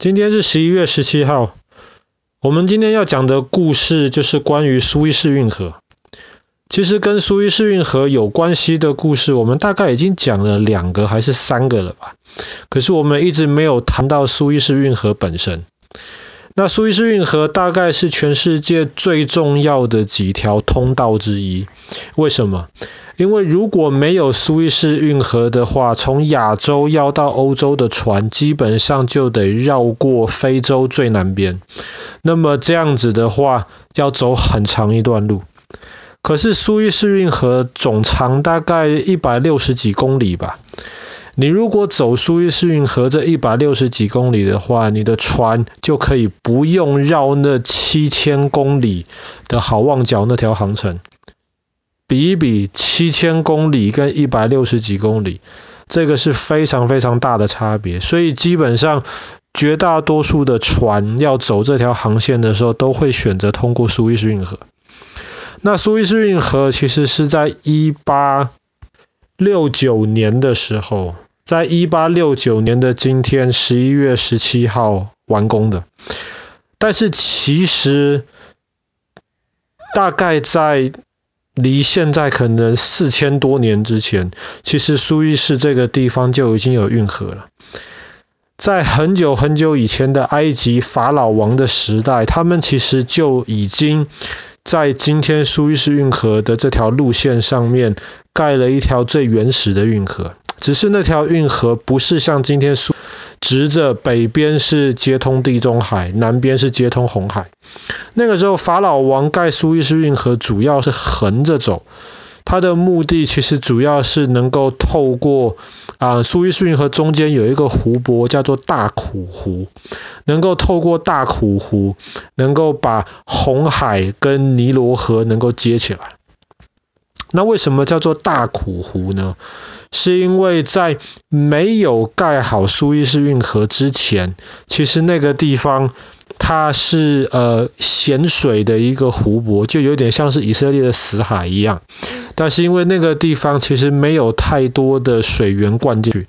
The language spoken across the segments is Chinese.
今天是十一月十七号，我们今天要讲的故事就是关于苏伊士运河。其实跟苏伊士运河有关系的故事，我们大概已经讲了两个还是三个了吧？可是我们一直没有谈到苏伊士运河本身。那苏伊士运河大概是全世界最重要的几条通道之一。为什么？因为如果没有苏伊士运河的话，从亚洲要到欧洲的船，基本上就得绕过非洲最南边。那么这样子的话，要走很长一段路。可是苏伊士运河总长大概一百六十几公里吧。你如果走苏伊士运河这一百六十几公里的话，你的船就可以不用绕那七千公里的好望角那条航程。比一比，七千公里跟一百六十几公里，这个是非常非常大的差别。所以基本上，绝大多数的船要走这条航线的时候，都会选择通过苏伊士运河。那苏伊士运河其实是在一八六九年的时候，在一八六九年的今天十一月十七号完工的。但是其实大概在离现在可能四千多年之前，其实苏伊士这个地方就已经有运河了。在很久很久以前的埃及法老王的时代，他们其实就已经在今天苏伊士运河的这条路线上面盖了一条最原始的运河。只是那条运河不是像今天苏。直着北边是接通地中海，南边是接通红海。那个时候法老王盖苏伊士运河主要是横着走，它的目的其实主要是能够透过啊苏伊士运河中间有一个湖泊叫做大苦湖，能够透过大苦湖，能够把红海跟尼罗河能够接起来。那为什么叫做大苦湖呢？是因为在没有盖好苏伊士运河之前，其实那个地方它是呃咸水的一个湖泊，就有点像是以色列的死海一样。但是因为那个地方其实没有太多的水源灌进去，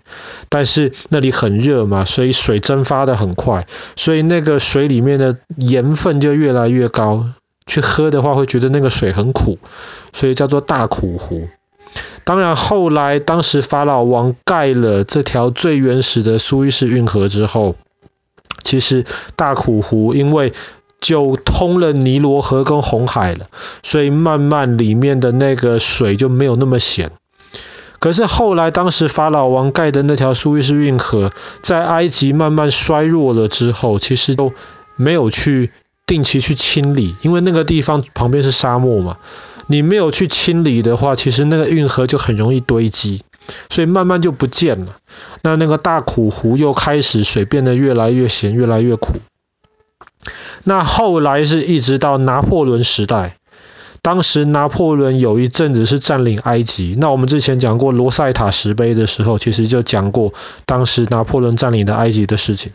但是那里很热嘛，所以水蒸发的很快，所以那个水里面的盐分就越来越高，去喝的话会觉得那个水很苦，所以叫做大苦湖。当然，后来当时法老王盖了这条最原始的苏伊士运河之后，其实大苦湖因为就通了尼罗河跟红海了，所以慢慢里面的那个水就没有那么咸。可是后来当时法老王盖的那条苏伊士运河，在埃及慢慢衰弱了之后，其实都没有去定期去清理，因为那个地方旁边是沙漠嘛。你没有去清理的话，其实那个运河就很容易堆积，所以慢慢就不见了。那那个大苦湖又开始水变得越来越咸，越来越苦。那后来是一直到拿破仑时代，当时拿破仑有一阵子是占领埃及。那我们之前讲过罗塞塔石碑的时候，其实就讲过当时拿破仑占领的埃及的事情。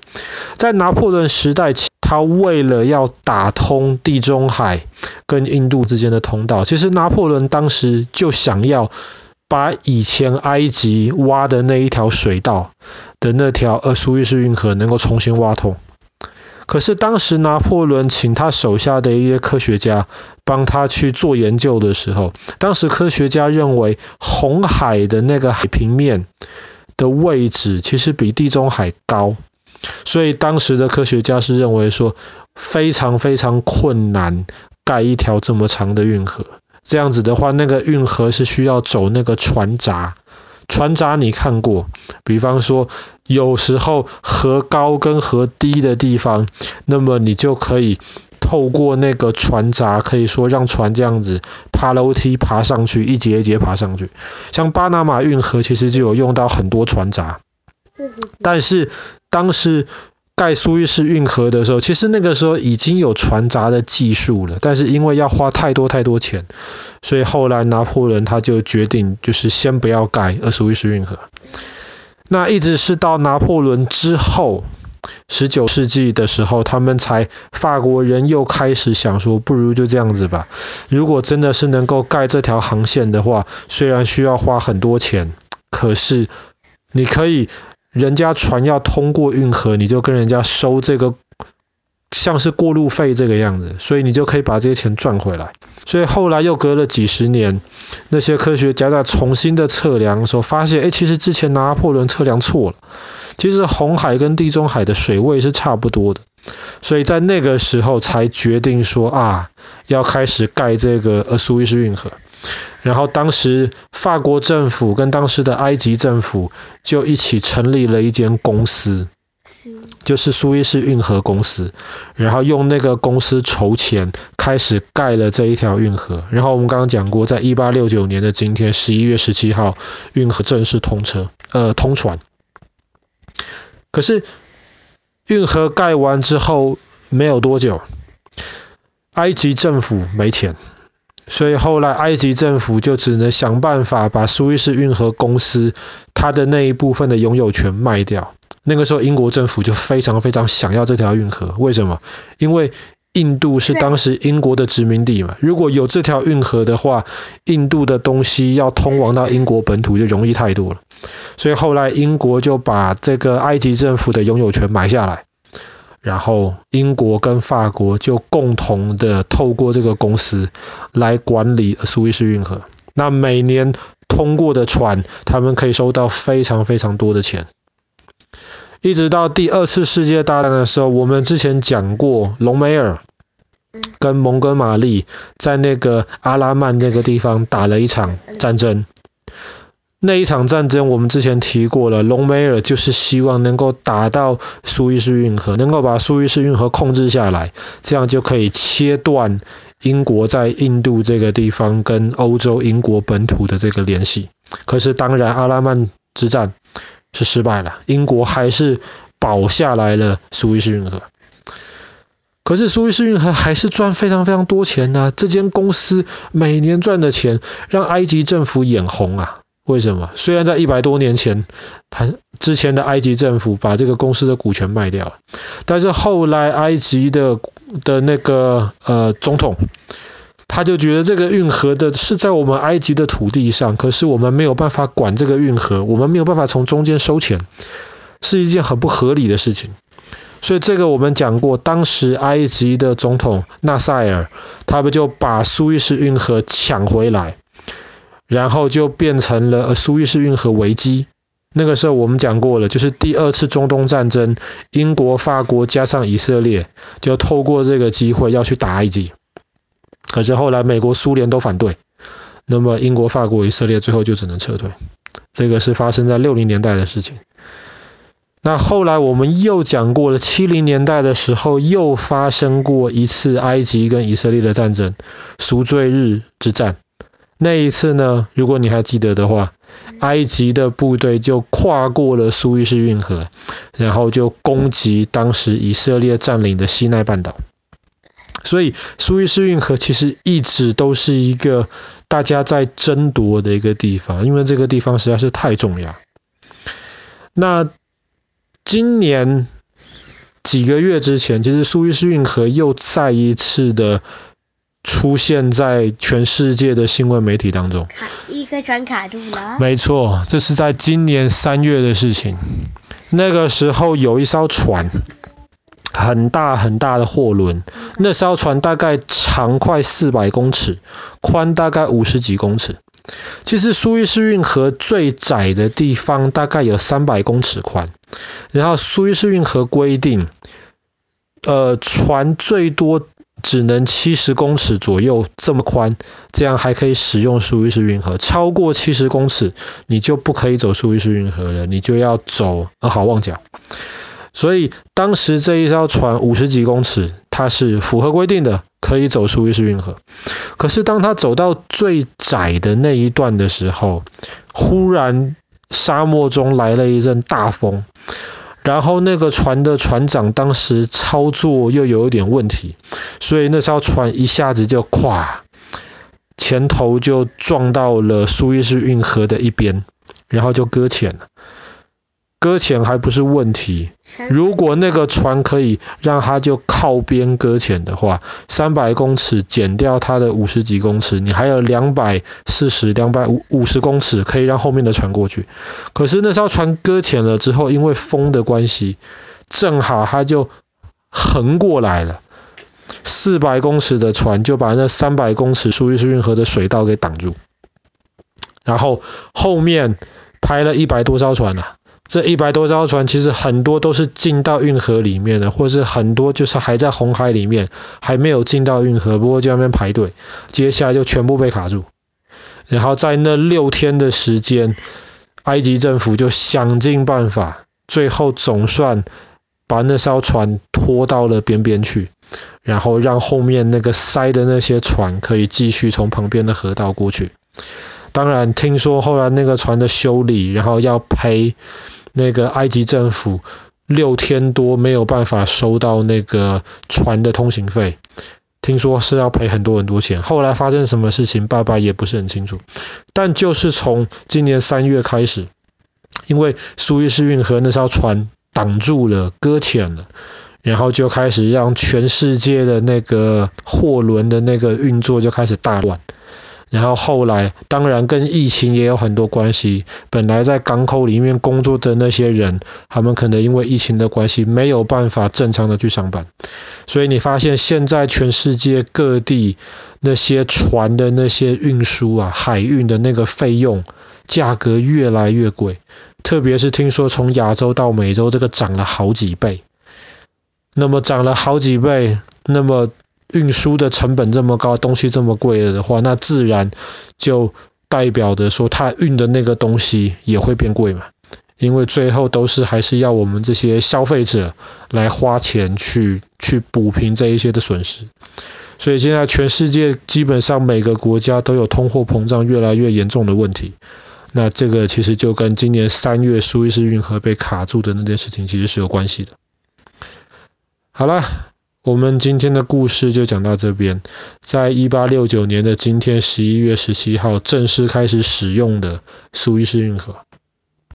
在拿破仑时代，他为了要打通地中海。跟印度之间的通道，其实拿破仑当时就想要把以前埃及挖的那一条水道的那条呃苏伊士运河能够重新挖通。可是当时拿破仑请他手下的一些科学家帮他去做研究的时候，当时科学家认为红海的那个海平面的位置其实比地中海高，所以当时的科学家是认为说非常非常困难。盖一条这么长的运河，这样子的话，那个运河是需要走那个船闸。船闸你看过？比方说，有时候河高跟河低的地方，那么你就可以透过那个船闸，可以说让船这样子爬楼梯爬上去，一节一节爬上去。像巴拿马运河其实就有用到很多船闸，但是当时。盖苏伊士运河的时候，其实那个时候已经有船闸的技术了，但是因为要花太多太多钱，所以后来拿破仑他就决定就是先不要盖苏伊士运河。那一直是到拿破仑之后，十九世纪的时候，他们才法国人又开始想说，不如就这样子吧。如果真的是能够盖这条航线的话，虽然需要花很多钱，可是你可以。人家船要通过运河，你就跟人家收这个像是过路费这个样子，所以你就可以把这些钱赚回来。所以后来又隔了几十年，那些科学家在重新的测量的时候，发现，哎，其实之前拿破仑测量错了，其实红海跟地中海的水位是差不多的，所以在那个时候才决定说啊，要开始盖这个呃苏伊士运河。然后当时法国政府跟当时的埃及政府就一起成立了一间公司，就是苏伊士运河公司，然后用那个公司筹钱，开始盖了这一条运河。然后我们刚刚讲过，在一八六九年的今天，十一月十七号，运河正式通车，呃，通船。可是运河盖完之后没有多久，埃及政府没钱。所以后来埃及政府就只能想办法把苏伊士运河公司它的那一部分的拥有权卖掉。那个时候英国政府就非常非常想要这条运河，为什么？因为印度是当时英国的殖民地嘛。如果有这条运河的话，印度的东西要通往到英国本土就容易太多了。所以后来英国就把这个埃及政府的拥有权买下来。然后英国跟法国就共同的透过这个公司来管理苏伊士运河。那每年通过的船，他们可以收到非常非常多的钱。一直到第二次世界大战的时候，我们之前讲过，隆美尔跟蒙哥马利在那个阿拉曼那个地方打了一场战争。那一场战争，我们之前提过了，隆美尔就是希望能够打到苏伊士运河，能够把苏伊士运河控制下来，这样就可以切断英国在印度这个地方跟欧洲英国本土的这个联系。可是当然，阿拉曼之战是失败了，英国还是保下来了苏伊士运河。可是苏伊士运河还是赚非常非常多钱呢、啊，这间公司每年赚的钱让埃及政府眼红啊。为什么？虽然在一百多年前，他之前的埃及政府把这个公司的股权卖掉了，但是后来埃及的的那个呃总统，他就觉得这个运河的是在我们埃及的土地上，可是我们没有办法管这个运河，我们没有办法从中间收钱，是一件很不合理的事情。所以这个我们讲过，当时埃及的总统纳赛尔，他不就把苏伊士运河抢回来。然后就变成了苏伊士运河危机。那个时候我们讲过了，就是第二次中东战争，英国、法国加上以色列，就透过这个机会要去打埃及。可是后来美国、苏联都反对，那么英国、法国、以色列最后就只能撤退。这个是发生在六零年代的事情。那后来我们又讲过了，七零年代的时候又发生过一次埃及跟以色列的战争——赎罪日之战。那一次呢，如果你还记得的话，埃及的部队就跨过了苏伊士运河，然后就攻击当时以色列占领的西奈半岛。所以苏伊士运河其实一直都是一个大家在争夺的一个地方，因为这个地方实在是太重要。那今年几个月之前，其实苏伊士运河又再一次的。出现在全世界的新闻媒体当中。一个船卡住了。没错，这是在今年三月的事情。那个时候有一艘船，很大很大的货轮。那艘船大概长快四百公尺，宽大概五十几公尺。其实苏伊士运河最窄的地方大概有三百公尺宽。然后苏伊士运河规定，呃，船最多。只能七十公尺左右这么宽，这样还可以使用苏伊士运河。超过七十公尺，你就不可以走苏伊士运河了，你就要走呃好望角。所以当时这一艘船五十几公尺，它是符合规定的，可以走苏伊士运河。可是当它走到最窄的那一段的时候，忽然沙漠中来了一阵大风。然后那个船的船长当时操作又有一点问题，所以那艘船一下子就垮，前头就撞到了苏伊士运河的一边，然后就搁浅了。搁浅还不是问题，如果那个船可以让它就靠边搁浅的话，三百公尺减掉它的五十几公尺，你还有两百四十、两百五五十公尺可以让后面的船过去。可是那艘船搁浅了之后，因为风的关系，正好它就横过来了，四百公尺的船就把那三百公尺苏伊士运河的水道给挡住，然后后面排了一百多艘船啊。这一百多艘船，其实很多都是进到运河里面的，或是很多就是还在红海里面，还没有进到运河，不过就在那边排队，接下来就全部被卡住。然后在那六天的时间，埃及政府就想尽办法，最后总算把那艘船拖到了边边去，然后让后面那个塞的那些船可以继续从旁边的河道过去。当然，听说后来那个船的修理，然后要赔。那个埃及政府六天多没有办法收到那个船的通行费，听说是要赔很多很多钱。后来发生什么事情，爸爸也不是很清楚。但就是从今年三月开始，因为苏伊士运河那艘船挡住了、搁浅了，然后就开始让全世界的那个货轮的那个运作就开始大乱。然后后来，当然跟疫情也有很多关系。本来在港口里面工作的那些人，他们可能因为疫情的关系，没有办法正常的去上班。所以你发现现在全世界各地那些船的那些运输啊，海运的那个费用，价格越来越贵。特别是听说从亚洲到美洲，这个涨了好几倍。那么涨了好几倍，那么。运输的成本这么高，东西这么贵的话，那自然就代表着说，它运的那个东西也会变贵嘛。因为最后都是还是要我们这些消费者来花钱去去补平这一些的损失。所以现在全世界基本上每个国家都有通货膨胀越来越严重的问题。那这个其实就跟今年三月苏伊士运河被卡住的那件事情其实是有关系的。好了。我们今天的故事就讲到这边。在一八六九年的今天，十一月十七号正式开始使用的苏伊士运河。